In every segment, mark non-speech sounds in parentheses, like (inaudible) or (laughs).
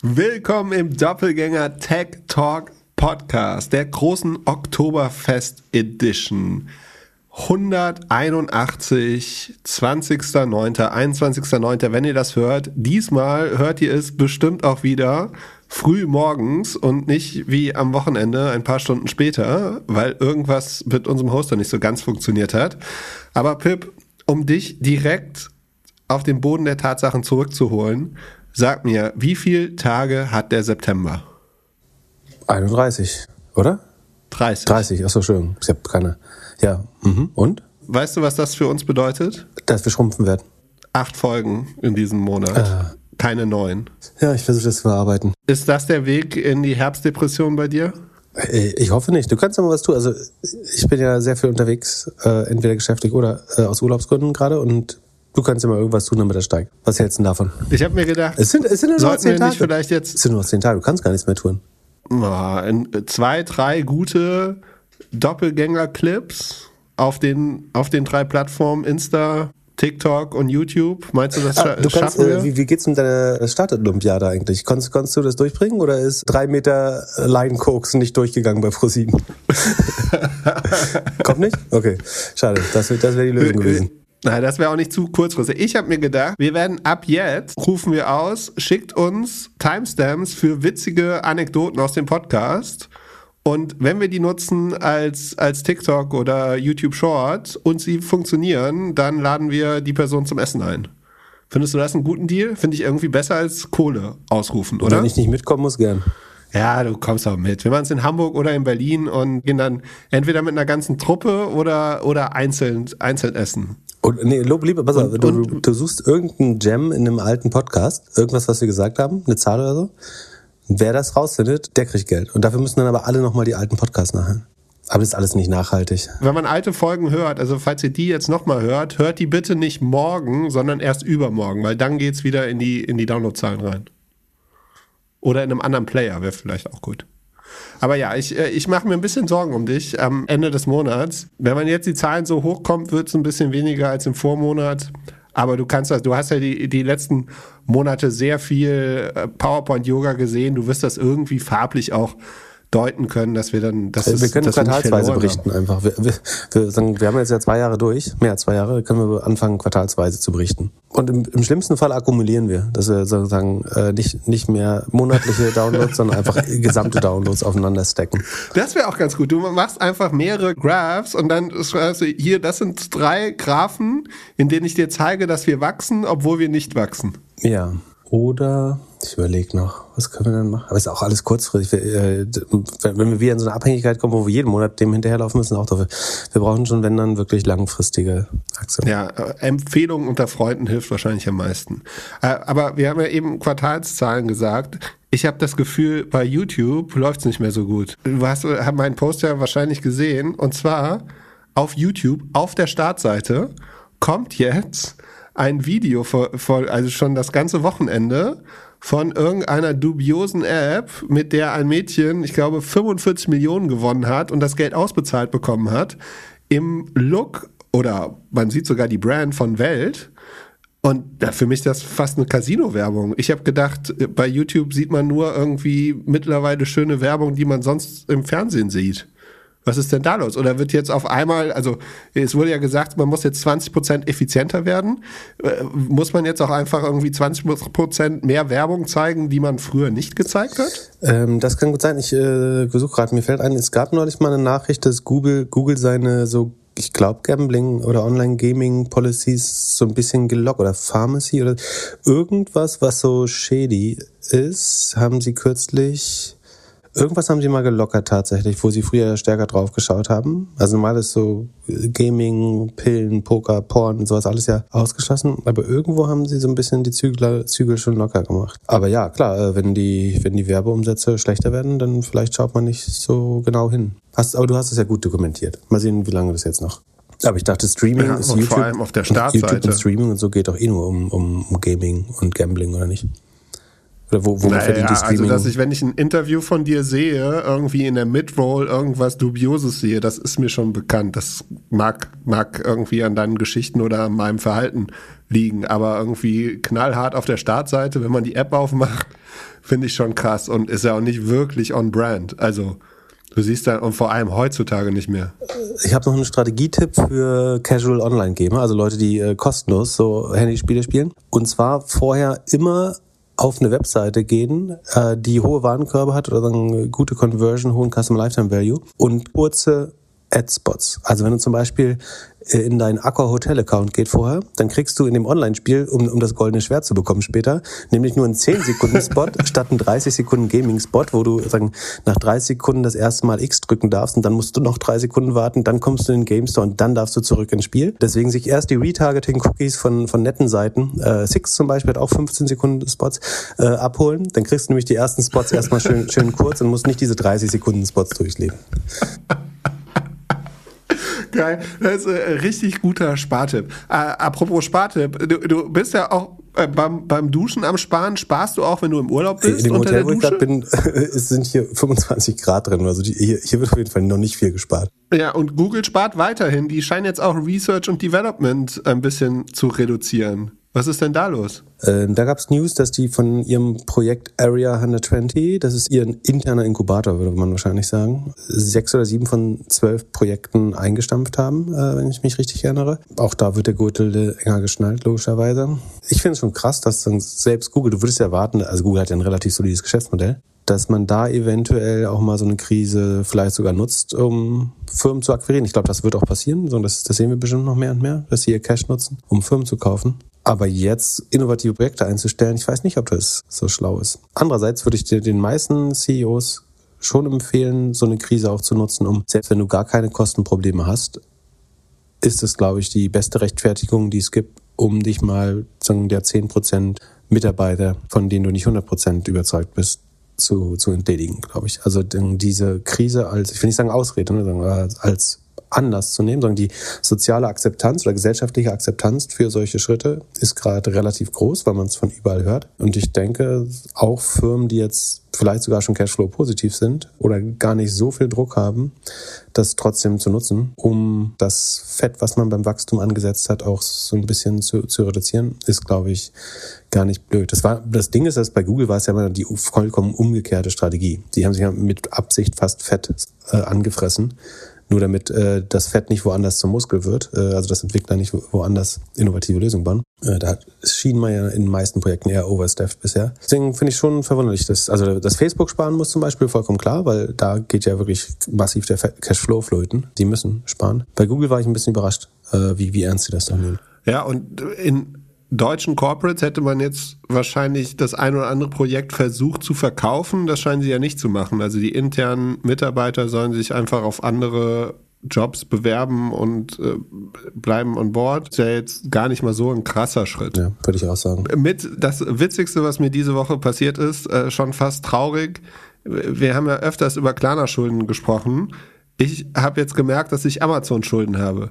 Willkommen im Doppelgänger Tech Talk Podcast, der großen Oktoberfest Edition. 181, 20.09., 21.09., wenn ihr das hört. Diesmal hört ihr es bestimmt auch wieder früh morgens und nicht wie am Wochenende ein paar Stunden später, weil irgendwas mit unserem Hoster nicht so ganz funktioniert hat. Aber Pip, um dich direkt auf den Boden der Tatsachen zurückzuholen, Sag mir, wie viele Tage hat der September? 31, oder? 30. 30, achso, schön. Ich habe keine. Ja, mhm. und? Weißt du, was das für uns bedeutet? Dass wir schrumpfen werden. Acht Folgen in diesem Monat. Äh. Keine neun. Ja, ich versuche das zu verarbeiten. Ist das der Weg in die Herbstdepression bei dir? Äh, ich hoffe nicht. Du kannst ja mal was tun. Also ich bin ja sehr viel unterwegs, äh, entweder geschäftlich oder äh, aus Urlaubsgründen gerade und Du kannst ja mal irgendwas tun, damit er steigt. Was hältst du denn davon? Ich habe mir gedacht, es sind, es sind nur zehn Tage. Nicht vielleicht jetzt es sind nur noch zehn Tage. Du kannst gar nichts mehr tun. zwei, drei gute Doppelgänger-Clips auf den, auf den drei Plattformen Insta, TikTok und YouTube. Meinst du, das ah, du kannst, schaffen wir? Äh, wie, wie geht's mit deiner Startolympiade eigentlich? Konntest, konntest du das durchbringen oder ist drei Meter Line Koks nicht durchgegangen bei ProSieben? (laughs) Kommt nicht? Okay, schade. Das, das wäre die Lösung gewesen. Nein, das wäre auch nicht zu kurzfristig. Ich habe mir gedacht, wir werden ab jetzt, rufen wir aus, schickt uns Timestamps für witzige Anekdoten aus dem Podcast. Und wenn wir die nutzen als, als TikTok oder YouTube Short und sie funktionieren, dann laden wir die Person zum Essen ein. Findest du das einen guten Deal? Finde ich irgendwie besser als Kohle ausrufen, oder? Wenn ich nicht mitkommen muss, gern. Ja, du kommst auch mit. Wir machen es in Hamburg oder in Berlin und gehen dann entweder mit einer ganzen Truppe oder, oder einzeln, einzeln essen. Und, nee, lieber, pass auf, du, du, suchst irgendeinen Gem in einem alten Podcast, irgendwas, was wir gesagt haben, eine Zahl oder so. Wer das rausfindet, der kriegt Geld. Und dafür müssen dann aber alle nochmal die alten Podcasts nachher. Aber das ist alles nicht nachhaltig. Wenn man alte Folgen hört, also falls ihr die jetzt nochmal hört, hört die bitte nicht morgen, sondern erst übermorgen, weil dann geht's wieder in die, in die Downloadzahlen rein. Oder in einem anderen Player wäre vielleicht auch gut. Aber ja, ich, äh, ich mache mir ein bisschen Sorgen um dich am Ende des Monats. Wenn man jetzt die Zahlen so hochkommt, wird es ein bisschen weniger als im Vormonat. Aber du kannst das, du hast ja die, die letzten Monate sehr viel äh, PowerPoint-Yoga gesehen. Du wirst das irgendwie farblich auch deuten können, dass wir dann, dass also wir können quartalsweise berichten haben. einfach. Wir, wir, wir, sagen, wir haben jetzt ja zwei Jahre durch, mehr als zwei Jahre, können wir anfangen quartalsweise zu berichten. Und im, im schlimmsten Fall akkumulieren wir, dass wir sozusagen äh, nicht nicht mehr monatliche (laughs) Downloads, sondern einfach gesamte Downloads aufeinander stacken. Das wäre auch ganz gut. Du machst einfach mehrere Graphs und dann schreibst du hier, das sind drei Graphen, in denen ich dir zeige, dass wir wachsen, obwohl wir nicht wachsen. Ja. Oder ich überlege noch, was können wir denn machen? Aber ist auch alles kurzfristig. Äh, wenn wir wieder in so eine Abhängigkeit kommen, wo wir jeden Monat dem hinterherlaufen müssen, auch dafür. Wir brauchen schon, wenn dann, wirklich langfristige Aktionen. Ja, äh, Empfehlungen unter Freunden hilft wahrscheinlich am meisten. Äh, aber wir haben ja eben Quartalszahlen gesagt. Ich habe das Gefühl, bei YouTube läuft es nicht mehr so gut. Du hast meinen Post ja wahrscheinlich gesehen. Und zwar auf YouTube, auf der Startseite, kommt jetzt ein Video, vor, also schon das ganze Wochenende, von irgendeiner dubiosen App, mit der ein Mädchen, ich glaube, 45 Millionen gewonnen hat und das Geld ausbezahlt bekommen hat, im Look oder man sieht sogar die Brand von Welt. Und ja, für mich ist das fast eine Casino-Werbung. Ich habe gedacht, bei YouTube sieht man nur irgendwie mittlerweile schöne Werbung, die man sonst im Fernsehen sieht. Was ist denn da los? Oder wird jetzt auf einmal, also es wurde ja gesagt, man muss jetzt 20 Prozent effizienter werden. Äh, muss man jetzt auch einfach irgendwie 20 Prozent mehr Werbung zeigen, die man früher nicht gezeigt hat? Ähm, das kann gut sein. Ich äh, versuche gerade, mir fällt ein, es gab neulich mal eine Nachricht, dass Google, Google seine so ich glaube, Gambling oder Online-Gaming-Policies so ein bisschen gelockt oder Pharmacy oder irgendwas, was so shady ist, haben sie kürzlich Irgendwas haben sie mal gelockert tatsächlich, wo sie früher stärker drauf geschaut haben. Also normal ist so Gaming, Pillen, Poker, Porn und sowas alles ja ausgeschlossen. Aber irgendwo haben sie so ein bisschen die Zügel, Zügel schon locker gemacht. Aber ja, klar, äh, wenn die, wenn die Werbeumsätze schlechter werden, dann vielleicht schaut man nicht so genau hin. Hast, aber du hast es ja gut dokumentiert. Mal sehen, wie lange das jetzt noch. Aber ich dachte, Streaming ja, ist YouTube. Vor allem auf der Startseite. YouTube und Streaming und so geht doch eh nur um, um, um Gaming und Gambling, oder nicht? Oder wo, wo naja, verdient die Streaming? Also, dass ich, wenn ich ein Interview von dir sehe, irgendwie in der Midroll irgendwas Dubioses sehe, das ist mir schon bekannt. Das mag, mag irgendwie an deinen Geschichten oder an meinem Verhalten liegen, aber irgendwie knallhart auf der Startseite, wenn man die App aufmacht, finde ich schon krass und ist ja auch nicht wirklich on brand. Also, Du siehst da und vor allem heutzutage nicht mehr. Ich habe noch einen Strategietipp für Casual Online Gamer, also Leute, die äh, kostenlos so Handyspiele spielen. Und zwar vorher immer auf eine Webseite gehen, äh, die hohe Warenkörbe hat oder sagen, gute Conversion, hohen Customer Lifetime Value und kurze Ad-Spots. Also wenn du zum Beispiel äh, in deinen Accor Hotel Account geht vorher, dann kriegst du in dem Online-Spiel, um, um das goldene Schwert zu bekommen später, nämlich nur einen 10 Sekunden Spot (laughs) statt einen 30 Sekunden Gaming Spot, wo du sagen, nach 30 Sekunden das erste Mal X drücken darfst und dann musst du noch drei Sekunden warten, dann kommst du in den Game Store und dann darfst du zurück ins Spiel. Deswegen sich erst die Retargeting Cookies von, von netten Seiten, äh, Six zum Beispiel hat auch 15 Sekunden Spots, äh, abholen. Dann kriegst du nämlich die ersten Spots erstmal schön, schön kurz und musst nicht diese 30 Sekunden Spots durchleben. (laughs) (laughs) Geil. Das ist ein äh, richtig guter Spartipp. Äh, apropos Spartipp, du, du bist ja auch äh, beim, beim Duschen am Sparen. Sparst du auch, wenn du im Urlaub bist? In dem unter Hotel, wo ich bin, (laughs) es sind hier 25 Grad drin. Also die, hier, hier wird auf jeden Fall noch nicht viel gespart. Ja, und Google spart weiterhin. Die scheinen jetzt auch Research und Development ein bisschen zu reduzieren. Was ist denn da los? Ähm, da gab es News, dass die von ihrem Projekt Area 120, das ist ihr interner Inkubator, würde man wahrscheinlich sagen, sechs oder sieben von zwölf Projekten eingestampft haben, äh, wenn ich mich richtig erinnere. Auch da wird der Gürtel enger geschnallt, logischerweise. Ich finde es schon krass, dass dann selbst Google, du würdest ja erwarten, also Google hat ja ein relativ solides Geschäftsmodell, dass man da eventuell auch mal so eine Krise vielleicht sogar nutzt, um Firmen zu akquirieren. Ich glaube, das wird auch passieren. So, das, das sehen wir bestimmt noch mehr und mehr, dass sie ihr Cash nutzen, um Firmen zu kaufen. Aber jetzt innovative Projekte einzustellen, ich weiß nicht, ob das so schlau ist. Andererseits würde ich dir den meisten CEOs schon empfehlen, so eine Krise auch zu nutzen, um, selbst wenn du gar keine Kostenprobleme hast, ist es, glaube ich, die beste Rechtfertigung, die es gibt, um dich mal, sagen der 10% Mitarbeiter, von denen du nicht 100% überzeugt bist, zu, zu entledigen, glaube ich. Also diese Krise als, ich will nicht sagen Ausrede, ne, als anders zu nehmen, sondern die soziale Akzeptanz oder gesellschaftliche Akzeptanz für solche Schritte ist gerade relativ groß, weil man es von überall hört. Und ich denke, auch Firmen, die jetzt vielleicht sogar schon Cashflow positiv sind oder gar nicht so viel Druck haben, das trotzdem zu nutzen, um das Fett, was man beim Wachstum angesetzt hat, auch so ein bisschen zu, zu reduzieren, ist, glaube ich, gar nicht blöd. Das war, das Ding ist, dass bei Google war es ja immer die vollkommen umgekehrte Strategie. Die haben sich ja mit Absicht fast Fett äh, angefressen nur damit äh, das Fett nicht woanders zum Muskel wird, äh, also das Entwickler nicht woanders innovative Lösungen bauen. Äh, da schien man ja in den meisten Projekten eher overstaffed bisher. Deswegen finde ich schon verwunderlich, dass also das Facebook sparen muss zum Beispiel vollkommen klar, weil da geht ja wirklich massiv der Cashflow flöten. Die müssen sparen. Bei Google war ich ein bisschen überrascht, äh, wie, wie ernst sie das dann nehmen. Ja, und in deutschen Corporates hätte man jetzt wahrscheinlich das ein oder andere Projekt versucht zu verkaufen. Das scheinen sie ja nicht zu machen. Also die internen Mitarbeiter sollen sich einfach auf andere Jobs bewerben und äh, bleiben on board. Ist ja jetzt gar nicht mal so ein krasser Schritt. Ja, würde ich auch sagen. Mit das Witzigste, was mir diese Woche passiert ist, äh, schon fast traurig. Wir haben ja öfters über Klarna-Schulden gesprochen. Ich habe jetzt gemerkt, dass ich Amazon-Schulden habe.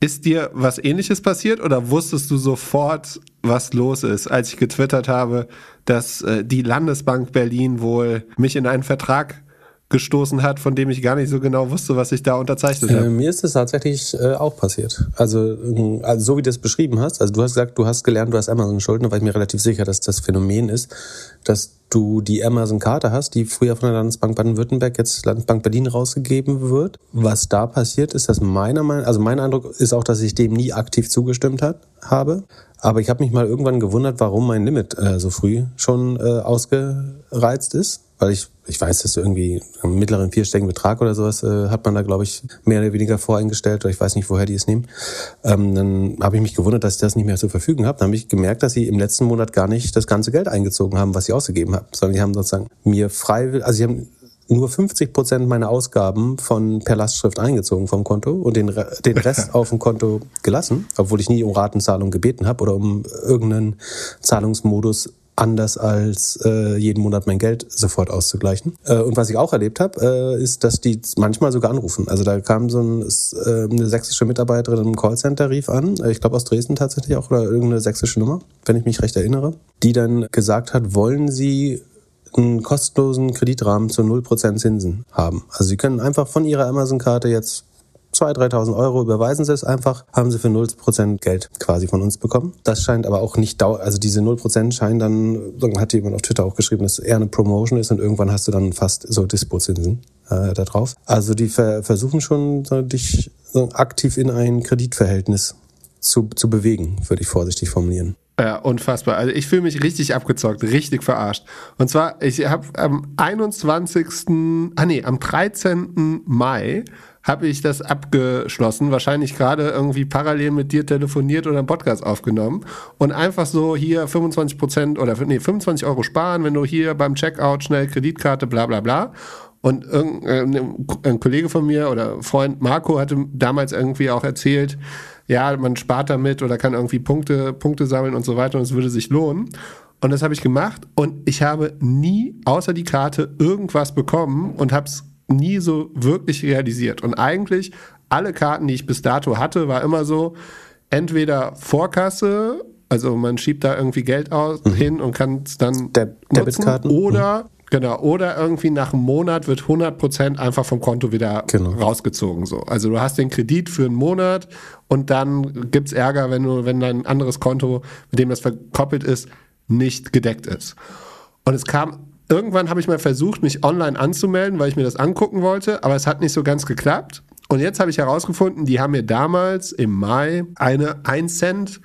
Ist dir was ähnliches passiert oder wusstest du sofort, was los ist, als ich getwittert habe, dass äh, die Landesbank Berlin wohl mich in einen Vertrag gestoßen hat, von dem ich gar nicht so genau wusste, was ich da unterzeichnet habe. Äh, mir ist es tatsächlich äh, auch passiert. Also, ähm, also so wie du es beschrieben hast. Also du hast gesagt, du hast gelernt, du hast Amazon-Schulden, weil ich mir relativ sicher, dass das Phänomen ist, dass du die Amazon-Karte hast, die früher von der Landesbank Baden-Württemberg jetzt Landesbank Berlin rausgegeben wird. Was da passiert ist, dass meiner Meinung, also mein Eindruck ist auch, dass ich dem nie aktiv zugestimmt hat, habe. Aber ich habe mich mal irgendwann gewundert, warum mein Limit äh, so früh schon äh, ausgereizt ist weil ich, ich weiß, dass irgendwie einen mittleren vierstelligen Betrag oder sowas äh, hat man da, glaube ich, mehr oder weniger voreingestellt oder ich weiß nicht, woher die es nehmen. Ähm, dann habe ich mich gewundert, dass ich das nicht mehr zur Verfügung habe. Dann habe ich gemerkt, dass sie im letzten Monat gar nicht das ganze Geld eingezogen haben, was sie ausgegeben haben, sondern die haben sozusagen mir frei, also sie haben nur 50 Prozent meiner Ausgaben von per Lastschrift eingezogen vom Konto und den, den Rest (laughs) auf dem Konto gelassen, obwohl ich nie um Ratenzahlung gebeten habe oder um irgendeinen Zahlungsmodus anders als äh, jeden Monat mein Geld sofort auszugleichen. Äh, und was ich auch erlebt habe, äh, ist, dass die manchmal sogar anrufen. Also da kam so ein, äh, eine sächsische Mitarbeiterin im Callcenter rief an, äh, ich glaube aus Dresden tatsächlich auch oder irgendeine sächsische Nummer, wenn ich mich recht erinnere, die dann gesagt hat, wollen Sie einen kostenlosen Kreditrahmen zu 0% Zinsen haben. Also Sie können einfach von Ihrer Amazon-Karte jetzt 2.000, 3.000 Euro, überweisen Sie es einfach, haben Sie für 0% Geld quasi von uns bekommen. Das scheint aber auch nicht dauer, also diese 0% scheinen dann, hat jemand auf Twitter auch geschrieben, dass es eher eine Promotion ist und irgendwann hast du dann fast so Dispo-Zinsen äh, da drauf. Also die ver versuchen schon, dich so aktiv in ein Kreditverhältnis zu, zu bewegen, würde ich vorsichtig formulieren. Ja, unfassbar. Also ich fühle mich richtig abgezockt, richtig verarscht. Und zwar, ich habe am 21. Ah nee, am 13. Mai habe ich das abgeschlossen, wahrscheinlich gerade irgendwie parallel mit dir telefoniert oder einen Podcast aufgenommen und einfach so hier 25 Prozent oder nee, 25 Euro sparen, wenn du hier beim Checkout schnell Kreditkarte, bla bla bla. Und irgendein ein Kollege von mir oder Freund Marco hatte damals irgendwie auch erzählt, ja, man spart damit oder kann irgendwie Punkte, Punkte sammeln und so weiter und es würde sich lohnen. Und das habe ich gemacht und ich habe nie außer die Karte irgendwas bekommen und habe es nie so wirklich realisiert. Und eigentlich alle Karten, die ich bis dato hatte, war immer so, entweder Vorkasse, also man schiebt da irgendwie Geld aus, mhm. hin und kann es dann De Debitkarten oder mhm. Genau, oder irgendwie nach einem Monat wird 100% einfach vom Konto wieder genau. rausgezogen. So. Also du hast den Kredit für einen Monat und dann gibt's Ärger, wenn du, wenn dein anderes Konto, mit dem das verkoppelt ist, nicht gedeckt ist. Und es kam irgendwann habe ich mal versucht, mich online anzumelden, weil ich mir das angucken wollte, aber es hat nicht so ganz geklappt. Und jetzt habe ich herausgefunden, die haben mir damals im Mai eine 1 Cent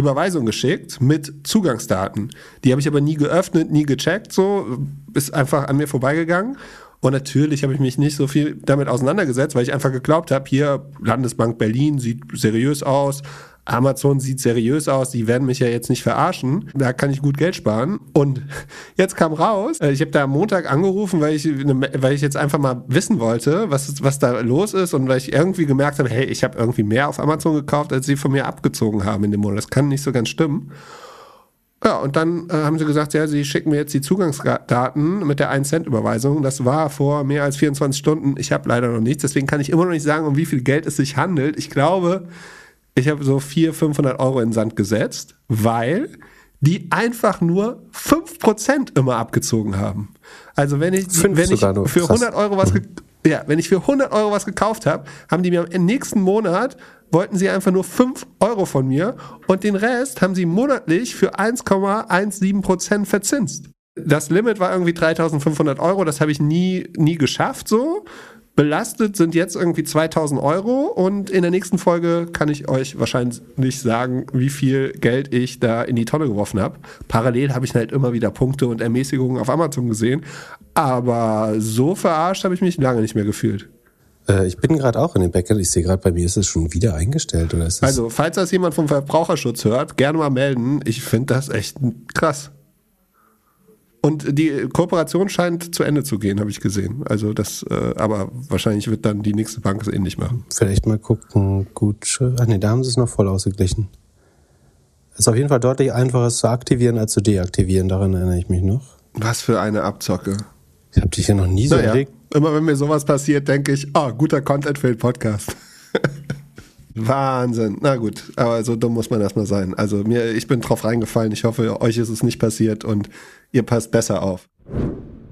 Überweisung geschickt mit Zugangsdaten. Die habe ich aber nie geöffnet, nie gecheckt, so, ist einfach an mir vorbeigegangen. Und natürlich habe ich mich nicht so viel damit auseinandergesetzt, weil ich einfach geglaubt habe, hier Landesbank Berlin sieht seriös aus, Amazon sieht seriös aus, die werden mich ja jetzt nicht verarschen, da kann ich gut Geld sparen. Und (laughs) jetzt kam raus, äh, ich habe da am Montag angerufen, weil ich, weil ich jetzt einfach mal wissen wollte, was, was da los ist und weil ich irgendwie gemerkt habe, hey, ich habe irgendwie mehr auf Amazon gekauft, als sie von mir abgezogen haben in dem Monat. Das kann nicht so ganz stimmen. Ja, und dann äh, haben sie gesagt, ja, sie schicken mir jetzt die Zugangsdaten mit der 1-Cent-Überweisung. Das war vor mehr als 24 Stunden. Ich habe leider noch nichts, deswegen kann ich immer noch nicht sagen, um wie viel Geld es sich handelt. Ich glaube, ich habe so 400, 500 Euro in den Sand gesetzt, weil die einfach nur 5% immer abgezogen haben. Also wenn ich, wenn ich für 100 Euro was, mhm. ja, wenn ich für 100 Euro was gekauft habe, haben die mir im nächsten Monat wollten sie einfach nur 5 Euro von mir und den Rest haben sie monatlich für 1,17% verzinst. Das Limit war irgendwie 3500 Euro, das habe ich nie, nie geschafft so. Belastet sind jetzt irgendwie 2000 Euro und in der nächsten Folge kann ich euch wahrscheinlich nicht sagen, wie viel Geld ich da in die Tonne geworfen habe. Parallel habe ich halt immer wieder Punkte und Ermäßigungen auf Amazon gesehen, aber so verarscht habe ich mich lange nicht mehr gefühlt. Äh, ich bin gerade auch in den Bäcker. Ich sehe gerade, bei mir ist es schon wieder eingestellt. Oder ist also, falls das jemand vom Verbraucherschutz hört, gerne mal melden. Ich finde das echt krass. Und die Kooperation scheint zu Ende zu gehen, habe ich gesehen. Also das, äh, aber wahrscheinlich wird dann die nächste Bank es ähnlich machen. Vielleicht mal gucken. Gut. Ach nee, da haben sie es noch voll ausgeglichen. Ist auf jeden Fall deutlich einfacher es zu aktivieren als zu deaktivieren. Daran erinnere ich mich noch. Was für eine Abzocke. Ich habe dich ja noch nie so naja, erregt. Immer wenn mir sowas passiert, denke ich, oh, guter Content für den Podcast. Wahnsinn. Na gut, aber so dumm muss man erstmal sein. Also mir, ich bin drauf reingefallen. Ich hoffe, euch ist es nicht passiert und ihr passt besser auf.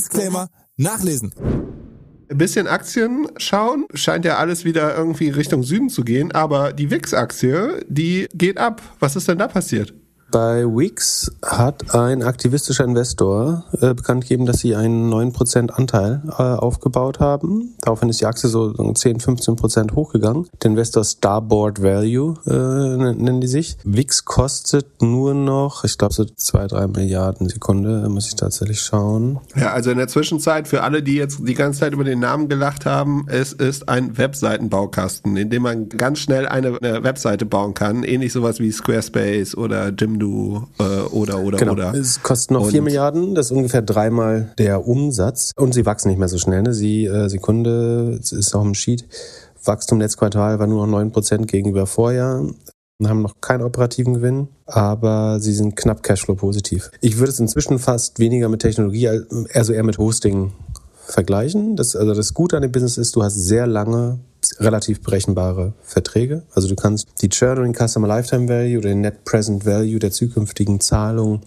Disclaimer nachlesen. Ein bisschen Aktien schauen, scheint ja alles wieder irgendwie Richtung Süden zu gehen, aber die WIX-Aktie, die geht ab. Was ist denn da passiert? Bei Wix hat ein aktivistischer Investor äh, bekannt gegeben, dass sie einen 9% Anteil äh, aufgebaut haben. Daraufhin ist die Aktie so 10, 15% hochgegangen. Der Investor Starboard Value äh, nennen die sich. Wix kostet nur noch, ich glaube so 2, 3 Milliarden Sekunde, muss ich tatsächlich schauen. Ja, also in der Zwischenzeit, für alle, die jetzt die ganze Zeit über den Namen gelacht haben, es ist ein Webseitenbaukasten, in dem man ganz schnell eine, eine Webseite bauen kann. Ähnlich sowas wie Squarespace oder Jimdo äh, oder oder genau. oder. Es kostet noch 4 Milliarden, das ist ungefähr dreimal der Umsatz. Und sie wachsen nicht mehr so schnell. Ne? Sie, äh, Sekunde, es ist auch im Sheet. Wachstum Netzquartal war nur noch 9% gegenüber Vorjahr haben noch keinen operativen Gewinn, aber sie sind knapp Cashflow positiv. Ich würde es inzwischen fast weniger mit Technologie, also eher mit Hosting vergleichen. Das, also das Gute an dem Business ist, du hast sehr lange, relativ berechenbare Verträge. Also du kannst die Churn und Customer Lifetime Value oder den Net Present Value der zukünftigen Zahlung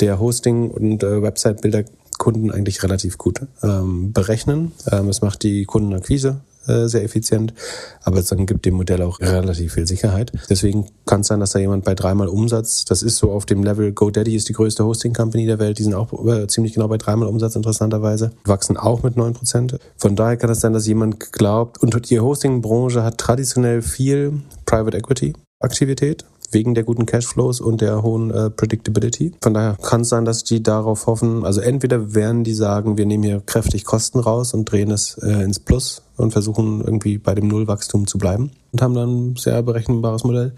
der Hosting- und äh, Website-Bilder Kunden eigentlich relativ gut ähm, berechnen. Ähm, es macht die Kundenakquise äh, sehr effizient, aber es gibt dem Modell auch relativ viel Sicherheit. Deswegen kann es sein, dass da jemand bei dreimal Umsatz, das ist so auf dem Level, GoDaddy ist die größte Hosting-Company der Welt, die sind auch äh, ziemlich genau bei dreimal Umsatz interessanterweise, wachsen auch mit neun Prozent. Von daher kann es sein, dass jemand glaubt, und die Hosting-Branche hat traditionell viel Private Equity Aktivität wegen der guten Cashflows und der hohen äh, Predictability. Von daher kann es sein, dass die darauf hoffen, also entweder werden die sagen, wir nehmen hier kräftig Kosten raus und drehen es äh, ins Plus und versuchen irgendwie bei dem Nullwachstum zu bleiben und haben dann ein sehr berechenbares Modell.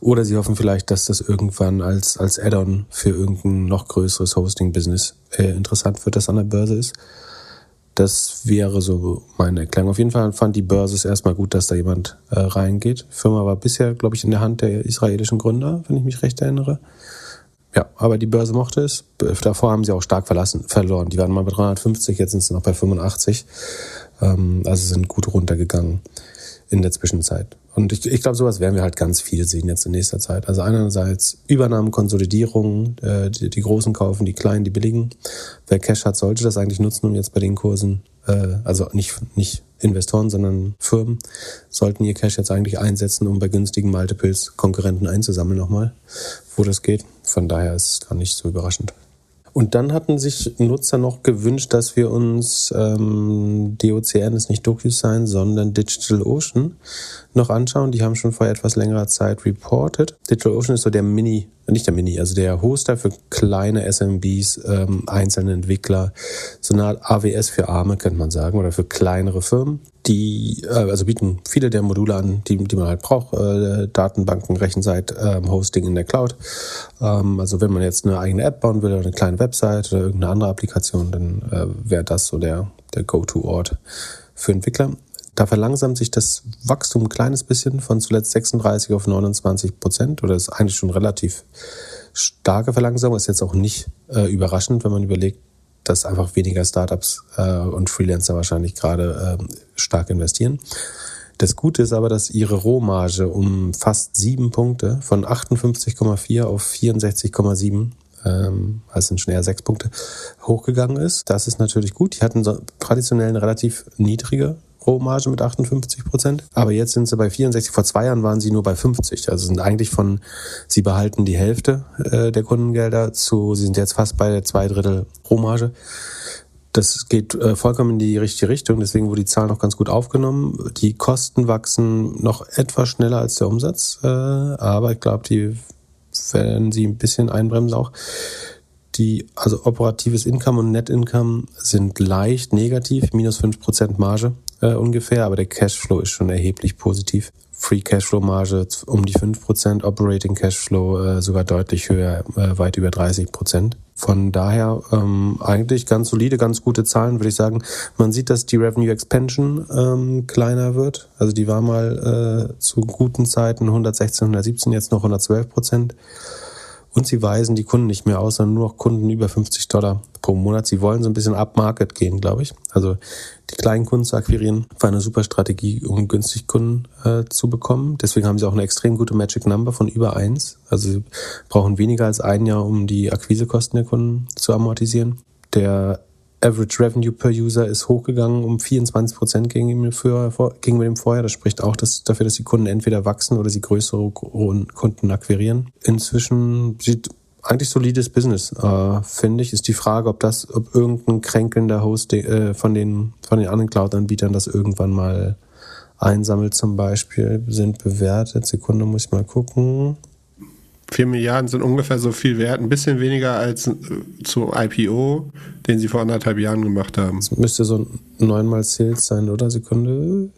Oder sie hoffen vielleicht, dass das irgendwann als, als Add-on für irgendein noch größeres Hosting-Business äh, interessant wird, das an der Börse ist. Das wäre so meine Erklärung. Auf jeden Fall fand die Börse es erstmal gut, dass da jemand äh, reingeht. Die Firma war bisher, glaube ich, in der Hand der israelischen Gründer, wenn ich mich recht erinnere. Ja, aber die Börse mochte es. Davor haben sie auch stark verlassen, verloren. Die waren mal bei 350, jetzt sind sie noch bei 85. Ähm, also sind gut runtergegangen in der Zwischenzeit. Und ich, ich glaube, sowas werden wir halt ganz viel sehen jetzt in nächster Zeit. Also einerseits Übernahmen, Konsolidierung, äh, die, die Großen kaufen, die Kleinen, die Billigen. Wer Cash hat, sollte das eigentlich nutzen, um jetzt bei den Kursen, äh, also nicht, nicht Investoren, sondern Firmen, sollten ihr Cash jetzt eigentlich einsetzen, um bei günstigen Multiples Konkurrenten einzusammeln nochmal, wo das geht. Von daher ist es gar nicht so überraschend. Und dann hatten sich Nutzer noch gewünscht, dass wir uns ähm, DOCN ist nicht DocuSign, sondern DigitalOcean noch anschauen. Die haben schon vor etwas längerer Zeit reported. DigitalOcean ist so der Mini, nicht der Mini, also der Hoster für kleine SMBs, ähm, einzelne Entwickler, so eine Art AWS für Arme, könnte man sagen, oder für kleinere Firmen. Die äh, also bieten viele der Module an, die, die man halt braucht, äh, Datenbanken, Rechenzeit, ähm, Hosting in der Cloud. Ähm, also wenn man jetzt eine eigene App bauen will oder eine kleine Website oder irgendeine andere Applikation, dann äh, wäre das so der, der Go-To-Ort für Entwickler. Da verlangsamt sich das Wachstum ein kleines bisschen von zuletzt 36 auf 29 Prozent oder ist eigentlich schon relativ starke Verlangsamung. Ist jetzt auch nicht äh, überraschend, wenn man überlegt, dass einfach weniger Startups äh, und Freelancer wahrscheinlich gerade äh, stark investieren. Das Gute ist aber, dass ihre Rohmarge um fast sieben Punkte von 58,4 auf 64,7 ähm, also sind schon eher sechs Punkte hochgegangen ist. Das ist natürlich gut. Die hatten so traditionell eine relativ niedrige Rohmarge mit 58 Prozent. Aber jetzt sind sie bei 64. Vor zwei Jahren waren sie nur bei 50. Also sind eigentlich von, sie behalten die Hälfte äh, der Kundengelder zu, sie sind jetzt fast bei zwei Drittel Rohmarge. Das geht äh, vollkommen in die richtige Richtung, deswegen wurde die Zahl noch ganz gut aufgenommen. Die Kosten wachsen noch etwas schneller als der Umsatz, äh, aber ich glaube, die werden sie ein bisschen einbremsen auch. Die, also operatives Income und Net Income sind leicht negativ, minus fünf Prozent Marge äh, ungefähr, aber der Cashflow ist schon erheblich positiv. Free Cashflow Marge um die fünf Prozent, Operating Cashflow äh, sogar deutlich höher, äh, weit über 30%. Von daher ähm, eigentlich ganz solide, ganz gute Zahlen, würde ich sagen. Man sieht, dass die Revenue Expansion ähm, kleiner wird. Also die war mal äh, zu guten Zeiten 116, 117, jetzt noch 112 Prozent. Und sie weisen die Kunden nicht mehr aus, sondern nur noch Kunden über 50 Dollar pro Monat. Sie wollen so ein bisschen upmarket gehen, glaube ich. Also die kleinen Kunden zu akquirieren, war eine super Strategie, um günstig Kunden äh, zu bekommen. Deswegen haben sie auch eine extrem gute Magic Number von über eins. Also sie brauchen weniger als ein Jahr, um die Akquisekosten der Kunden zu amortisieren. Der Average Revenue per User ist hochgegangen um 24 Prozent gegenüber, dem Vorjahr. Das spricht auch dass, dafür, dass die Kunden entweder wachsen oder sie größere Kunden akquirieren. Inzwischen sieht eigentlich solides Business, äh, finde ich. Ist die Frage, ob das, ob irgendein kränkelnder Host äh, von den von den anderen Cloud-Anbietern das irgendwann mal einsammelt zum Beispiel, sind bewertet. Sekunde, muss ich mal gucken. 4 Milliarden sind ungefähr so viel wert, ein bisschen weniger als äh, zu IPO, den sie vor anderthalb Jahren gemacht haben. Das müsste so neunmal Sales sein, oder? Sekunde.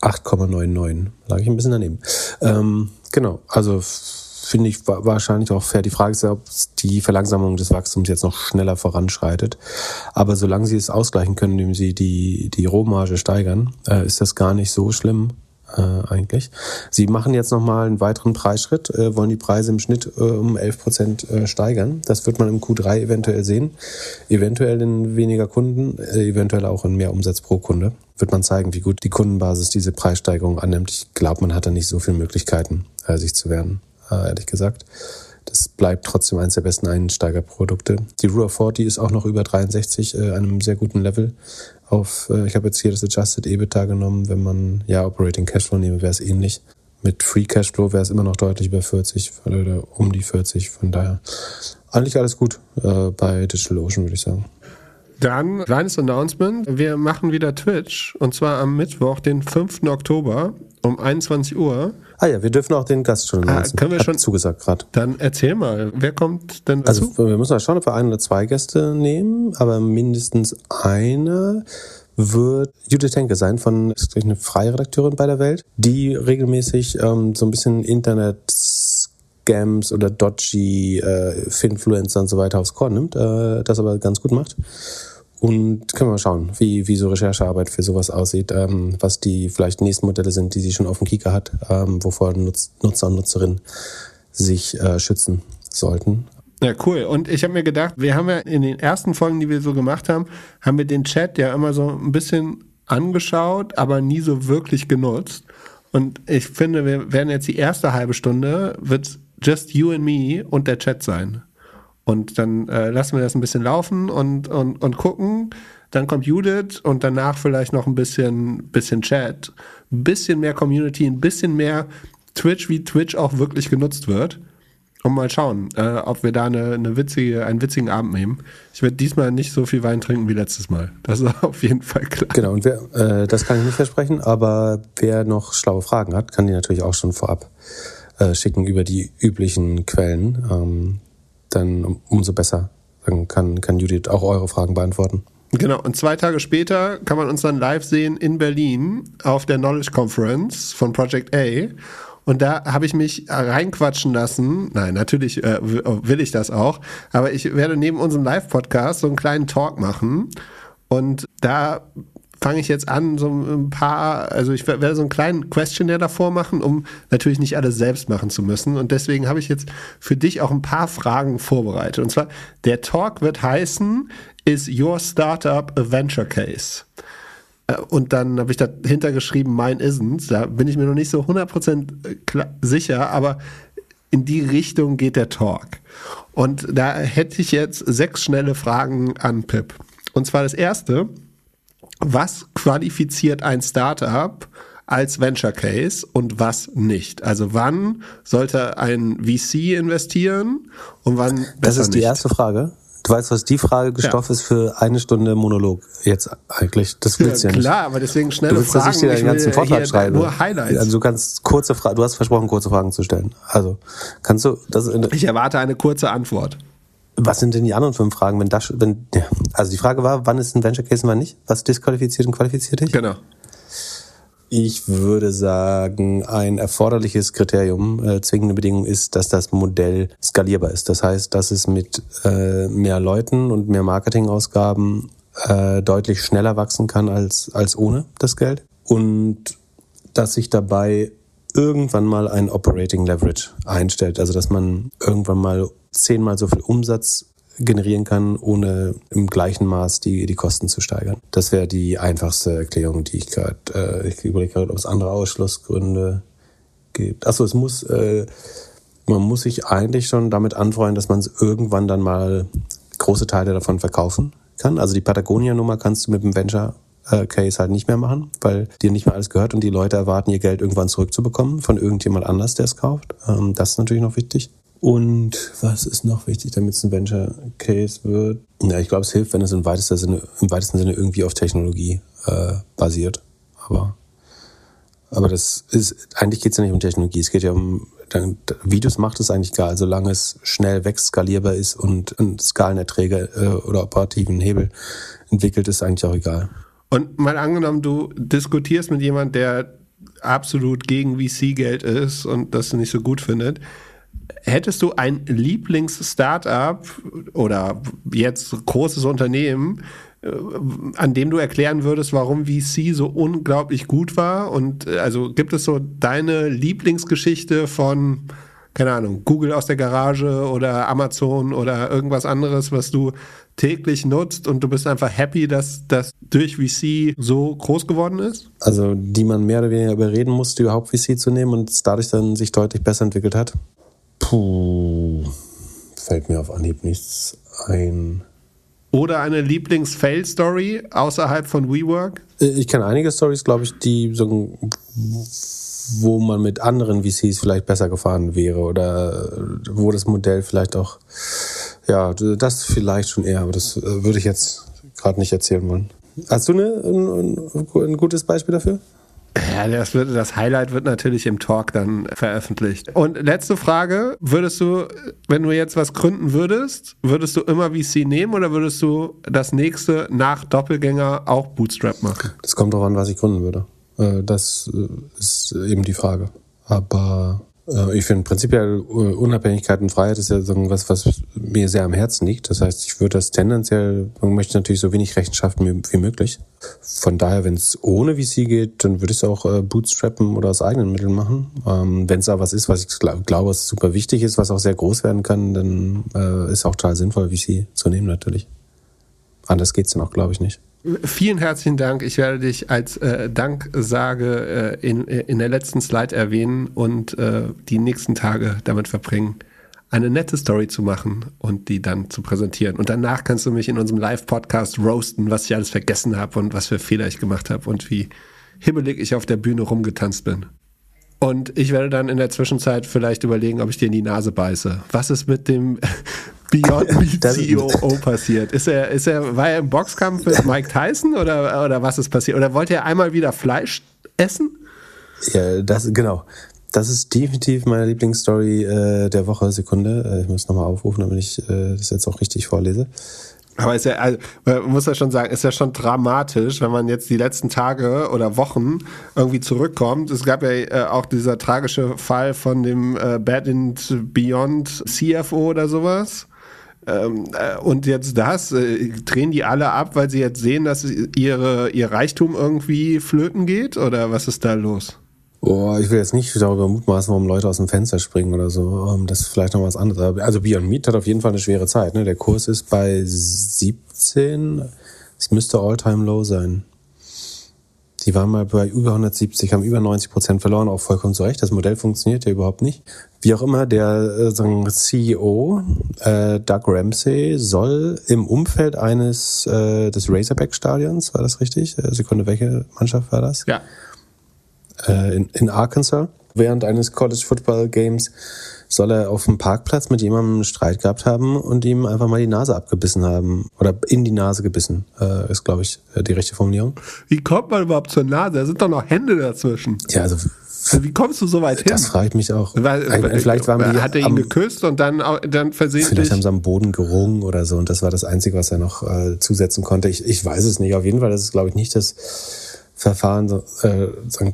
8,99. Lag ich ein bisschen daneben. Ähm, genau, also finde ich wahrscheinlich auch fair. Die Frage ist ja, ob die Verlangsamung des Wachstums jetzt noch schneller voranschreitet. Aber solange sie es ausgleichen können, indem sie die, die Rohmarge steigern, äh, ist das gar nicht so schlimm äh, eigentlich. Sie machen jetzt nochmal einen weiteren Preisschritt, äh, wollen die Preise im Schnitt äh, um 11 Prozent äh, steigern. Das wird man im Q3 eventuell sehen. Eventuell in weniger Kunden, äh, eventuell auch in mehr Umsatz pro Kunde. Wird man zeigen, wie gut die Kundenbasis diese Preissteigerung annimmt. Ich glaube, man hat da nicht so viele Möglichkeiten, äh, sich zu werden, äh, ehrlich gesagt. Das bleibt trotzdem eines der besten Einsteigerprodukte. Die Rule of 40 ist auch noch über 63, äh, einem sehr guten Level. Auf, äh, ich habe jetzt hier das Adjusted EBITDA genommen. Wenn man ja Operating Cashflow nehme, wäre es ähnlich. Mit Free Cashflow wäre es immer noch deutlich über 40 oder um die 40. Von daher eigentlich alles gut äh, bei DigitalOcean, würde ich sagen. Dann kleines Announcement. Wir machen wieder Twitch und zwar am Mittwoch, den 5. Oktober um 21 Uhr. Ah ja, wir dürfen auch den Gast schon ah, können wir schon zugesagt gerade. Dann erzähl mal, wer kommt denn dazu? Also wir müssen mal schauen, ob wir ein oder zwei Gäste nehmen, aber mindestens eine wird Judith Henke sein von ist eine freie Redakteurin bei der Welt, die regelmäßig ähm, so ein bisschen Internet Scams oder dodgy äh, Finfluencer und so weiter aufs Korn nimmt, äh, das aber ganz gut macht. Und können wir mal schauen, wie, wie so Recherchearbeit für sowas aussieht, ähm, was die vielleicht nächsten Modelle sind, die sie schon auf dem Kieker hat, ähm, wovor Nutz, Nutzer und Nutzerinnen sich äh, schützen sollten. Ja, cool. Und ich habe mir gedacht, wir haben ja in den ersten Folgen, die wir so gemacht haben, haben wir den Chat ja immer so ein bisschen angeschaut, aber nie so wirklich genutzt. Und ich finde, wir werden jetzt die erste halbe Stunde, wird just you and me und der Chat sein. Und dann äh, lassen wir das ein bisschen laufen und, und, und gucken. Dann kommt Judith und danach vielleicht noch ein bisschen, bisschen Chat, ein bisschen mehr Community, ein bisschen mehr Twitch, wie Twitch auch wirklich genutzt wird. Und mal schauen, äh, ob wir da eine, eine witzige, einen witzigen Abend nehmen. Ich werde diesmal nicht so viel Wein trinken wie letztes Mal. Das ist (laughs) auf jeden Fall klar. Genau, und wer, äh, das kann ich nicht versprechen, aber wer noch schlaue Fragen hat, kann die natürlich auch schon vorab äh, schicken über die üblichen Quellen. Ähm, dann umso besser. Dann kann, kann Judith auch eure Fragen beantworten. Genau, und zwei Tage später kann man uns dann live sehen in Berlin auf der Knowledge Conference von Project A. Und da habe ich mich reinquatschen lassen. Nein, natürlich äh, will ich das auch. Aber ich werde neben unserem Live-Podcast so einen kleinen Talk machen. Und da fange ich jetzt an, so ein paar, also ich werde so einen kleinen Questionnaire davor machen, um natürlich nicht alles selbst machen zu müssen. Und deswegen habe ich jetzt für dich auch ein paar Fragen vorbereitet. Und zwar, der Talk wird heißen, is your startup a venture case? Äh, und dann habe ich dahinter geschrieben, mine isn't. Da bin ich mir noch nicht so 100% äh, sicher, aber in die Richtung geht der Talk. Und da hätte ich jetzt sechs schnelle Fragen an Pip. Und zwar das erste, was qualifiziert ein Startup als Venture Case und was nicht? Also wann sollte ein VC investieren und wann besser Das ist die nicht? erste Frage. Du weißt, was die Frage Stoff ja. ist für eine Stunde Monolog jetzt eigentlich. Das willst ja, du ja nicht. Klar, aber deswegen schnelle du willst, Fragen. Dass ich dir den ganzen Vortrag schreibe. Nur Highlights. Also du kannst kurze Fragen, du hast versprochen, kurze Fragen zu stellen. Also kannst du das Ich erwarte eine kurze Antwort. Was sind denn die anderen fünf Fragen, wenn das, wenn, also die Frage war, wann ist ein Venture Case und wann nicht? Was disqualifiziert und qualifiziert dich? Genau. Ich würde sagen, ein erforderliches Kriterium, äh, zwingende Bedingung ist, dass das Modell skalierbar ist. Das heißt, dass es mit äh, mehr Leuten und mehr Marketingausgaben äh, deutlich schneller wachsen kann als, als ohne das Geld. Und dass sich dabei irgendwann mal ein Operating Leverage einstellt. Also dass man irgendwann mal zehnmal so viel Umsatz generieren kann, ohne im gleichen Maß die, die Kosten zu steigern. Das wäre die einfachste Erklärung, die ich gerade, äh, ich überlege gerade, ob es andere Ausschlussgründe gibt. Achso, es muss, äh, man muss sich eigentlich schon damit anfreuen, dass man es irgendwann dann mal große Teile davon verkaufen kann. Also die Patagonia-Nummer kannst du mit dem Venture äh, Case halt nicht mehr machen, weil dir nicht mehr alles gehört und die Leute erwarten, ihr Geld irgendwann zurückzubekommen von irgendjemand anders, der es kauft. Ähm, das ist natürlich noch wichtig. Und was ist noch wichtig, damit es ein Venture Case wird? Ja, ich glaube, es hilft, wenn es im weitesten Sinne, im weitesten Sinne irgendwie auf Technologie äh, basiert. Aber, aber das ist, eigentlich geht es ja nicht um Technologie, es geht ja um, dann, wie du es eigentlich egal, solange es schnell wächst, skalierbar ist und, und Skalenerträge äh, oder operativen Hebel entwickelt, ist eigentlich auch egal. Und mal angenommen, du diskutierst mit jemandem, der absolut gegen VC-Geld ist und das nicht so gut findet. Hättest du ein Lieblings-Startup oder jetzt großes Unternehmen, äh, an dem du erklären würdest, warum VC so unglaublich gut war? Und äh, also gibt es so deine Lieblingsgeschichte von, keine Ahnung, Google aus der Garage oder Amazon oder irgendwas anderes, was du täglich nutzt und du bist einfach happy, dass das durch VC so groß geworden ist? Also die man mehr oder weniger überreden musste, überhaupt VC zu nehmen und es dadurch dann sich deutlich besser entwickelt hat? Puh, fällt mir auf Anhieb nichts ein. Oder eine Lieblings-Fail-Story außerhalb von WeWork? Äh, ich kenne einige Stories, glaube ich, die so, wo man mit anderen VCs vielleicht besser gefahren wäre oder wo das Modell vielleicht auch ja, das vielleicht schon eher, aber das äh, würde ich jetzt gerade nicht erzählen wollen. Hast du eine, ein, ein gutes Beispiel dafür? Ja, das, wird, das Highlight wird natürlich im Talk dann veröffentlicht. Und letzte Frage: Würdest du, wenn du jetzt was gründen würdest, würdest du immer VC nehmen oder würdest du das nächste nach Doppelgänger auch Bootstrap machen? Das kommt darauf an, was ich gründen würde. Äh, das äh, ist eben die Frage. Aber ich finde prinzipiell äh, Unabhängigkeit und Freiheit ist ja so was, was mir sehr am Herzen liegt. Das heißt, ich würde das tendenziell, man möchte natürlich so wenig Rechenschaft wie möglich. Von daher, wenn es ohne VC geht, dann würde ich es auch äh, bootstrappen oder aus eigenen Mitteln machen. Ähm, wenn es aber was ist, was ich glaube, glaub, was super wichtig ist, was auch sehr groß werden kann, dann äh, ist auch total sinnvoll, VC zu nehmen natürlich. Anders geht's dann auch, glaube ich, nicht. Vielen herzlichen Dank. Ich werde dich als äh, Danksage äh, in, in der letzten Slide erwähnen und äh, die nächsten Tage damit verbringen, eine nette Story zu machen und die dann zu präsentieren. Und danach kannst du mich in unserem Live-Podcast roasten, was ich alles vergessen habe und was für Fehler ich gemacht habe und wie himmelig ich auf der Bühne rumgetanzt bin. Und ich werde dann in der Zwischenzeit vielleicht überlegen, ob ich dir in die Nase beiße. Was ist mit dem Beyond (laughs) Meat CEO (laughs) passiert? Ist er, ist er, war er im Boxkampf mit Mike Tyson oder, oder was ist passiert? Oder wollte er einmal wieder Fleisch essen? Ja, das, genau. Das ist definitiv meine Lieblingsstory äh, der Woche. Sekunde. Äh, ich muss nochmal aufrufen, damit ich äh, das jetzt auch richtig vorlese. Aber ist ja, also, man muss ja schon sagen, ist ja schon dramatisch, wenn man jetzt die letzten Tage oder Wochen irgendwie zurückkommt. Es gab ja äh, auch dieser tragische Fall von dem äh, Bad and Beyond CFO oder sowas. Ähm, äh, und jetzt das, äh, drehen die alle ab, weil sie jetzt sehen, dass ihre, ihr Reichtum irgendwie flöten geht? Oder was ist da los? Oh, ich will jetzt nicht darüber mutmaßen, warum Leute aus dem Fenster springen oder so. Ähm, das ist vielleicht noch was anderes. Also Beyond Meat hat auf jeden Fall eine schwere Zeit. Ne? Der Kurs ist bei 17. Es müsste All-Time-Low sein. Die waren mal bei über 170, haben über 90 Prozent verloren, auch vollkommen zu Recht. Das Modell funktioniert ja überhaupt nicht. Wie auch immer, der äh, CEO äh, Doug Ramsey soll im Umfeld eines äh, des Razorback-Stadions, war das richtig? Äh, Sekunde, welche Mannschaft war das? Ja äh, in, in Arkansas. Während eines College Football Games soll er auf dem Parkplatz mit jemandem einen Streit gehabt haben und ihm einfach mal die Nase abgebissen haben. Oder in die Nase gebissen, äh, ist, glaube ich, äh, die richtige Formulierung. Wie kommt man überhaupt zur Nase? Da sind doch noch Hände dazwischen. Ja, also. also wie kommst du so weit hin? Das frage ich mich auch. Weil, weil, vielleicht waren die hat er ihn am, geküsst und dann, dann versehentlich. Vielleicht haben sie am Boden gerungen oder so und das war das Einzige, was er noch äh, zusetzen konnte. Ich, ich weiß es nicht. Auf jeden Fall, das ist, glaube ich, nicht das Verfahren, äh,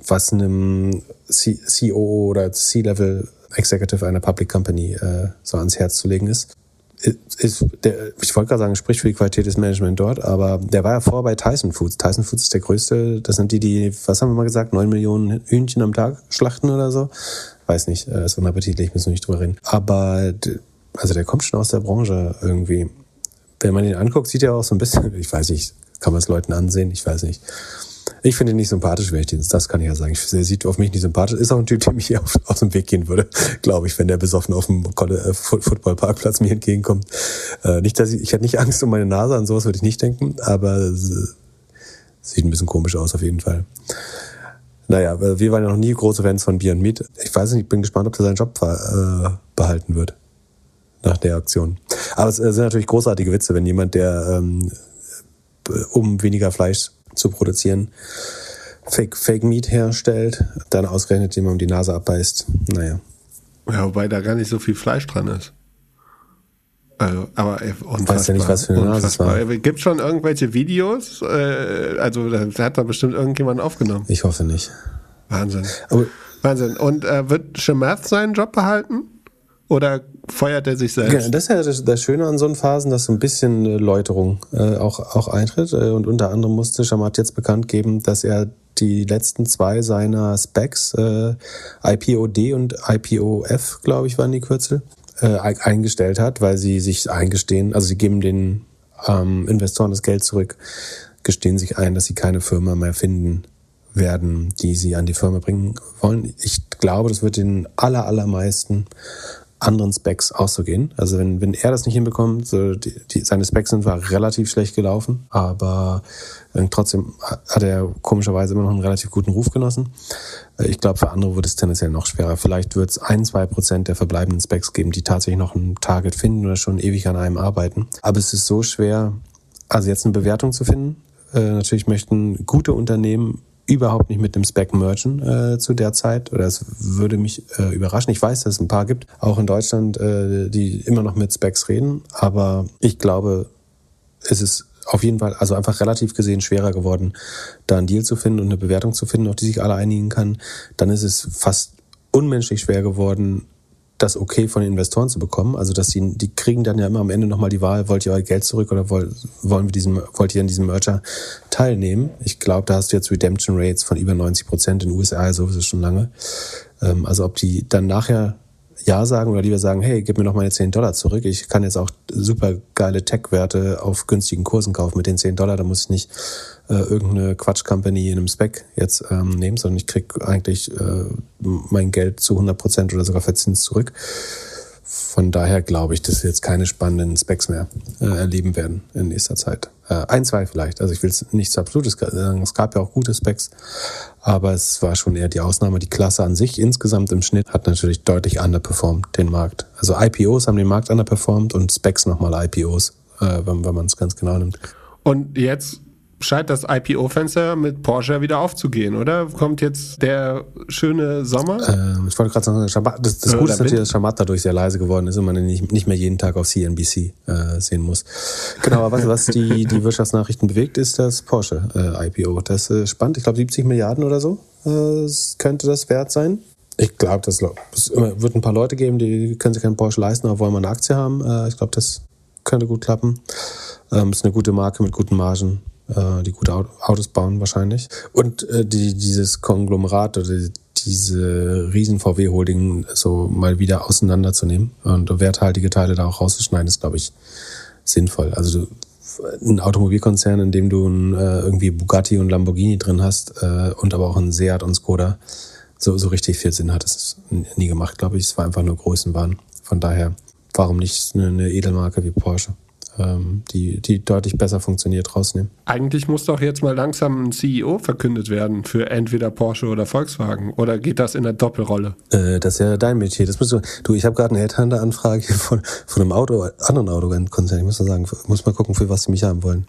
was einem CEO oder C-Level Executive einer Public Company äh, so ans Herz zu legen ist. ist der, ich wollte gerade sagen, spricht für die Qualität des Management dort, aber der war ja vorher bei Tyson Foods. Tyson Foods ist der größte, das sind die, die, was haben wir mal gesagt, neun Millionen Hühnchen am Tag schlachten oder so. Weiß nicht, äh, ist unappetitlich, müssen wir nicht drüber reden. Aber also der kommt schon aus der Branche irgendwie. Wenn man ihn anguckt, sieht er auch so ein bisschen, (laughs) ich weiß nicht, kann man es Leuten ansehen, ich weiß nicht Ich finde ihn nicht sympathisch, den, das kann ich ja sagen. Er sieht auf mich nicht sympathisch. Ist auch ein Typ, der mich (laughs) auf, aus dem Weg gehen würde, glaube ich, wenn der besoffen auf dem äh, Footballparkplatz mir entgegenkommt. Äh, nicht, dass ich, ich hätte nicht Angst um meine Nase, an sowas würde ich nicht denken, aber sieht ein bisschen komisch aus auf jeden Fall. Naja, wir waren ja noch nie große Fans von Beyond Meat. Ich weiß nicht, ich bin gespannt, ob der seinen Job äh, behalten wird nach der Aktion. Aber es sind natürlich großartige Witze, wenn jemand, der ähm, um weniger Fleisch zu produzieren, Fake, Fake Meat herstellt, dann ausgerechnet jemand um die Nase abbeißt. Naja. Ja, wobei da gar nicht so viel Fleisch dran ist. Also, aber ey, unfassbar. Weiß ja nicht, was für eine Nase es war. Gibt schon irgendwelche Videos? Äh, also da hat da bestimmt irgendjemand aufgenommen. Ich hoffe nicht. Wahnsinn. Aber Wahnsinn. Und äh, wird Shemath seinen Job behalten? Oder feuert er sich selbst? Ja, das ist ja das, das Schöne an so einen Phasen, dass so ein bisschen äh, Läuterung äh, auch, auch eintritt. Äh, und unter anderem musste Shamat jetzt bekannt geben, dass er die letzten zwei seiner Specs, äh, IPOD und IPOF, glaube ich, waren die Kürzel, äh, eingestellt hat, weil sie sich eingestehen, also sie geben den ähm, Investoren das Geld zurück, gestehen sich ein, dass sie keine Firma mehr finden werden, die sie an die Firma bringen wollen. Ich glaube, das wird den aller, allermeisten anderen Specs auch so gehen. Also wenn, wenn er das nicht hinbekommt, so die, die, seine Specs sind zwar relativ schlecht gelaufen, aber äh, trotzdem hat er komischerweise immer noch einen relativ guten Ruf genossen. Äh, ich glaube, für andere wird es tendenziell noch schwerer. Vielleicht wird es ein, zwei Prozent der verbleibenden Specs geben, die tatsächlich noch ein Target finden oder schon ewig an einem arbeiten. Aber es ist so schwer, also jetzt eine Bewertung zu finden. Äh, natürlich möchten gute Unternehmen überhaupt nicht mit dem Spec mergen äh, zu der Zeit oder es würde mich äh, überraschen. Ich weiß, dass es ein paar gibt, auch in Deutschland, äh, die immer noch mit Specs reden, aber ich glaube, es ist auf jeden Fall, also einfach relativ gesehen schwerer geworden, da einen Deal zu finden und eine Bewertung zu finden, auf die sich alle einigen kann. Dann ist es fast unmenschlich schwer geworden, das okay von den Investoren zu bekommen. Also dass die, die kriegen dann ja immer am Ende nochmal die Wahl, wollt ihr euer Geld zurück oder wollt, wollen wir diesen, wollt ihr an diesem Merger teilnehmen? Ich glaube, da hast du jetzt Redemption Rates von über 90 Prozent in den USA, sowieso schon lange. Ähm, also ob die dann nachher ja sagen oder lieber sagen, hey, gib mir noch meine 10 Dollar zurück. Ich kann jetzt auch super geile Tech-Werte auf günstigen Kursen kaufen mit den 10 Dollar. Da muss ich nicht äh, irgendeine Quatsch-Company in einem Spec jetzt ähm, nehmen, sondern ich krieg eigentlich äh, mein Geld zu 100 Prozent oder sogar verzinst zurück. Von daher glaube ich, dass wir jetzt keine spannenden Specs mehr äh, erleben werden in nächster Zeit. Äh, ein, zwei vielleicht. Also ich will nichts Absolutes sagen. Es gab ja auch gute Specs, aber es war schon eher die Ausnahme. Die Klasse an sich insgesamt im Schnitt hat natürlich deutlich underperformed den Markt. Also IPOs haben den Markt underperformed und Specs nochmal IPOs, äh, wenn, wenn man es ganz genau nimmt. Und jetzt scheint das IPO-Fenster mit Porsche wieder aufzugehen, oder? Kommt jetzt der schöne Sommer? Ähm, ich wollte gerade sagen, das, das Gute ist natürlich, dass Shamat dadurch sehr leise geworden ist und man nicht, nicht mehr jeden Tag auf CNBC äh, sehen muss. Genau, aber was, was die, die (laughs) Wirtschaftsnachrichten bewegt, ist das Porsche äh, IPO. Das ist äh, spannend. Ich glaube, 70 Milliarden oder so äh, könnte das wert sein. Ich glaube, das es wird ein paar Leute geben, die können sich keinen Porsche leisten, aber wollen mal eine Aktie haben. Äh, ich glaube, das könnte gut klappen. Ähm, ist eine gute Marke mit guten Margen äh, die gute Autos bauen wahrscheinlich. Und äh, die, dieses Konglomerat oder diese riesen VW-Holding so mal wieder auseinanderzunehmen und werthaltige Teile da auch rauszuschneiden, ist, glaube ich, sinnvoll. Also du, ein Automobilkonzern, in dem du ein, äh, irgendwie Bugatti und Lamborghini drin hast äh, und aber auch ein Seat und Skoda, so, so richtig viel Sinn hat es nie gemacht, glaube ich. Es war einfach nur Größenwahn. Von daher, warum nicht eine, eine Edelmarke wie Porsche? Ähm, die, die deutlich besser funktioniert, rausnehmen. Eigentlich muss doch jetzt mal langsam ein CEO verkündet werden für entweder Porsche oder Volkswagen. Oder geht das in der Doppelrolle? Äh, das ist ja dein Metier. Das musst du, du ich habe gerade eine Headhunter-Anfrage (laughs) von, von einem Auto, anderen Autokonzern. Ich muss mal sagen, muss mal gucken, für was sie mich haben wollen.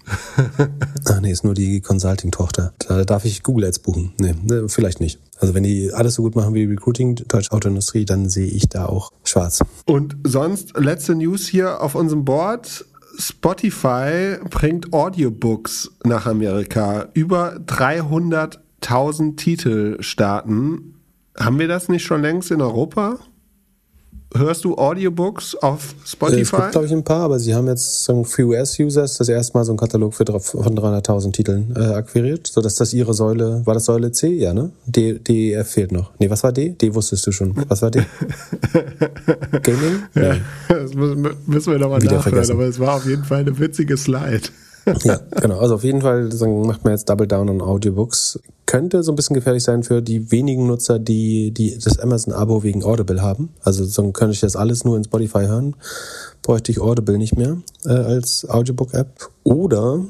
Ach (laughs) nee, ist nur die Consulting-Tochter. Da darf ich Google Ads buchen. Nee, ne, vielleicht nicht. Also wenn die alles so gut machen wie Recruiting, deutsche Autoindustrie, dann sehe ich da auch schwarz. Und sonst letzte News hier auf unserem Board. Spotify bringt Audiobooks nach Amerika. Über 300.000 Titel starten. Haben wir das nicht schon längst in Europa? Hörst du Audiobooks auf Spotify? Es gibt, glaube ich, ein paar, aber sie haben jetzt sagen, für US-Users das erste Mal so einen Katalog für, von 300.000 Titeln äh, akquiriert, sodass das ihre Säule, war das Säule C? Ja, ne? D, D, F fehlt noch. Nee, was war D? D wusstest du schon. Was war D? (laughs) Gaming? Nee. Ja, das müssen wir nochmal nachhören, aber es war auf jeden Fall eine witzige Slide. (laughs) ja, genau. Also auf jeden Fall macht man jetzt Double Down on Audiobooks. Könnte so ein bisschen gefährlich sein für die wenigen Nutzer, die, die das Amazon-Abo wegen Audible haben. Also dann könnte ich das alles nur in Spotify hören. Bräuchte ich Audible nicht mehr äh, als Audiobook-App. Oder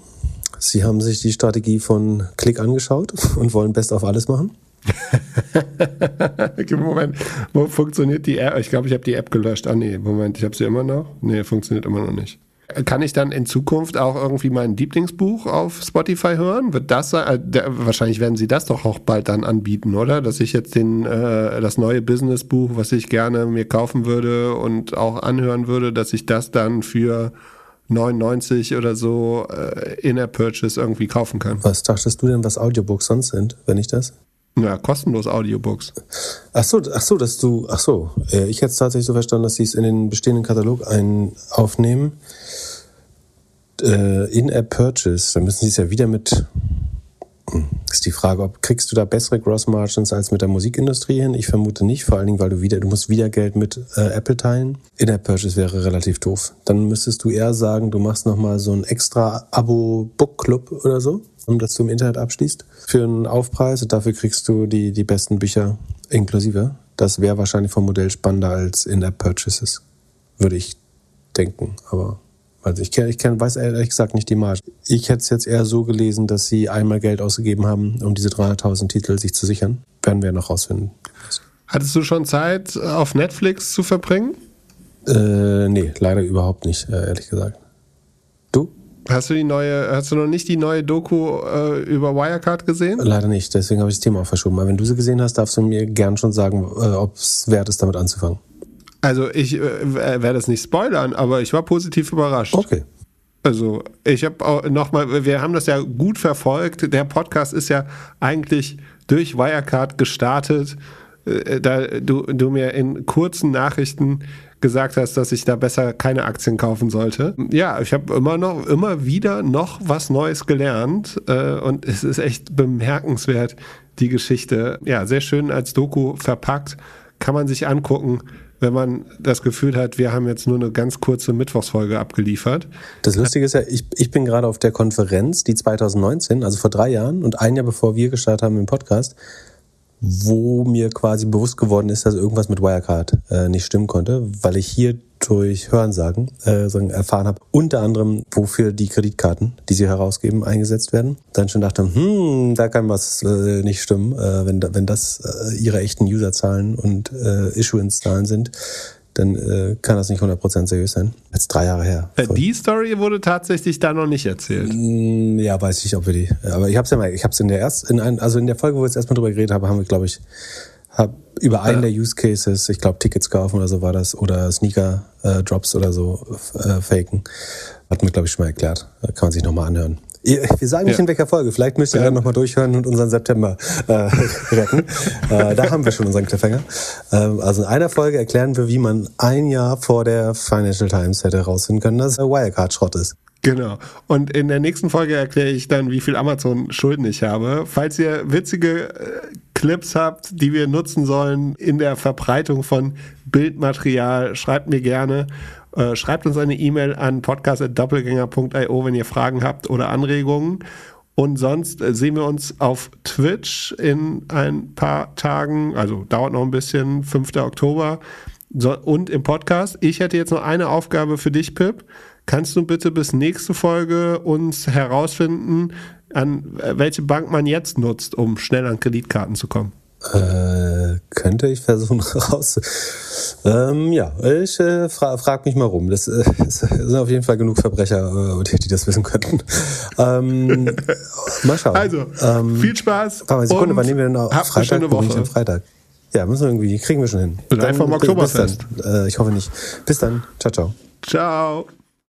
sie haben sich die Strategie von Click angeschaut (laughs) und wollen Best auf alles machen. (laughs) Moment, wo funktioniert die App? Ich glaube, ich habe die App gelöscht. Ah nee, Moment, ich habe sie immer noch. Nee, funktioniert immer noch nicht. Kann ich dann in Zukunft auch irgendwie mein Lieblingsbuch auf Spotify hören? Wird das sein? Äh, wahrscheinlich werden sie das doch auch bald dann anbieten, oder? Dass ich jetzt den, äh, das neue Businessbuch, was ich gerne mir kaufen würde und auch anhören würde, dass ich das dann für 99 oder so äh, in der Purchase irgendwie kaufen kann. Was dachtest du denn, was Audiobooks sonst sind, wenn ich das? Ja, kostenlos Audiobooks. Ach so, ach so, dass du, ach so. Ich hätte es tatsächlich so verstanden, dass sie es in den bestehenden Katalog ein aufnehmen. Äh, In-App-Purchase, da müssen sie es ja wieder mit. Hm, ist die Frage, ob kriegst du da bessere Gross Margins als mit der Musikindustrie hin? Ich vermute nicht, vor allen Dingen, weil du wieder, du musst wieder Geld mit äh, Apple teilen. In-App-Purchase wäre relativ doof. Dann müsstest du eher sagen, du machst nochmal so ein extra Abo-Book-Club oder so um das du im Internet abschließt, für einen Aufpreis. Und dafür kriegst du die, die besten Bücher inklusive. Das wäre wahrscheinlich vom Modell spannender als In-App-Purchases, würde ich denken. Aber also ich, kenn, ich kenn, weiß ehrlich gesagt nicht die Marge. Ich hätte es jetzt eher so gelesen, dass sie einmal Geld ausgegeben haben, um diese 300.000 Titel sich zu sichern. Werden wir noch rausfinden. Hattest du schon Zeit, auf Netflix zu verbringen? Äh, nee, leider überhaupt nicht, äh, ehrlich gesagt. Hast du die neue, hast du noch nicht die neue Doku äh, über Wirecard gesehen? Leider nicht, deswegen habe ich das Thema auch verschoben. Aber wenn du sie gesehen hast, darfst du mir gern schon sagen, äh, ob es wert ist, damit anzufangen. Also ich äh, werde es nicht spoilern, aber ich war positiv überrascht. Okay. Also ich habe auch nochmal, wir haben das ja gut verfolgt. Der Podcast ist ja eigentlich durch Wirecard gestartet. Äh, da du, du mir in kurzen Nachrichten gesagt hast, dass ich da besser keine Aktien kaufen sollte. Ja, ich habe immer noch, immer wieder noch was Neues gelernt äh, und es ist echt bemerkenswert, die Geschichte. Ja, sehr schön als Doku verpackt, kann man sich angucken wenn man das Gefühl hat, wir haben jetzt nur eine ganz kurze Mittwochsfolge abgeliefert. Das Lustige ist ja, ich, ich bin gerade auf der Konferenz, die 2019, also vor drei Jahren und ein Jahr bevor wir gestartet haben im Podcast, wo mir quasi bewusst geworden ist, dass irgendwas mit Wirecard äh, nicht stimmen konnte, weil ich hier durch Hörensagen äh, erfahren habe, unter anderem, wofür die Kreditkarten, die sie herausgeben, eingesetzt werden. Dann schon dachte, hm, da kann was äh, nicht stimmen, äh, wenn, wenn das äh, ihre echten Userzahlen und äh, Issuance-Zahlen sind dann äh, kann das nicht 100% seriös sein. Jetzt drei Jahre her. Äh, die Story wurde tatsächlich da noch nicht erzählt. Mm, ja, weiß ich, ob wir die. Aber ich habe es ja mal, ich habe es in der erst, in ein, also in der Folge, wo wir jetzt erstmal drüber geredet haben, haben wir, glaube ich, hab über einen der Use Cases, ich glaube Tickets kaufen oder so war das, oder Sneaker äh, Drops oder so äh, faken, hatten wir, glaube ich, schon mal erklärt. Kann man sich nochmal anhören. Wir sagen nicht ja. in welcher Folge. Vielleicht müsst ihr ja. dann nochmal durchhören und unseren September äh, (laughs) retten. äh, da haben wir schon unseren Cliffhanger. Ähm, also in einer Folge erklären wir, wie man ein Jahr vor der Financial Times hätte herausfinden können, dass Wirecard Schrott ist. Genau. Und in der nächsten Folge erkläre ich dann, wie viel Amazon-Schulden ich habe. Falls ihr witzige äh, Clips habt, die wir nutzen sollen in der Verbreitung von Bildmaterial, schreibt mir gerne. Äh, schreibt uns eine E-Mail an podcast.doppelgänger.io, wenn ihr Fragen habt oder Anregungen. Und sonst äh, sehen wir uns auf Twitch in ein paar Tagen, also dauert noch ein bisschen, 5. Oktober. So, und im Podcast. Ich hätte jetzt noch eine Aufgabe für dich, Pip. Kannst du bitte bis nächste Folge uns herausfinden, an welche Bank man jetzt nutzt, um schnell an Kreditkarten zu kommen? Äh, könnte ich versuchen (laughs) raus. Ähm, ja, ich äh, fra frag mich mal rum. Das, äh, (laughs) sind auf jeden Fall genug Verbrecher, äh, die das wissen könnten. Ähm, (laughs) mal schauen. Also, ähm, viel Spaß. Warte mal, Sekunde, wann nehmen wir denn auf? Freitag? Eine schöne Woche. Freitag. Ja, müssen wir irgendwie, kriegen wir schon hin. Live vom Oktoberfest. Äh, ich hoffe nicht. Bis dann. Ciao, ciao. Ciao.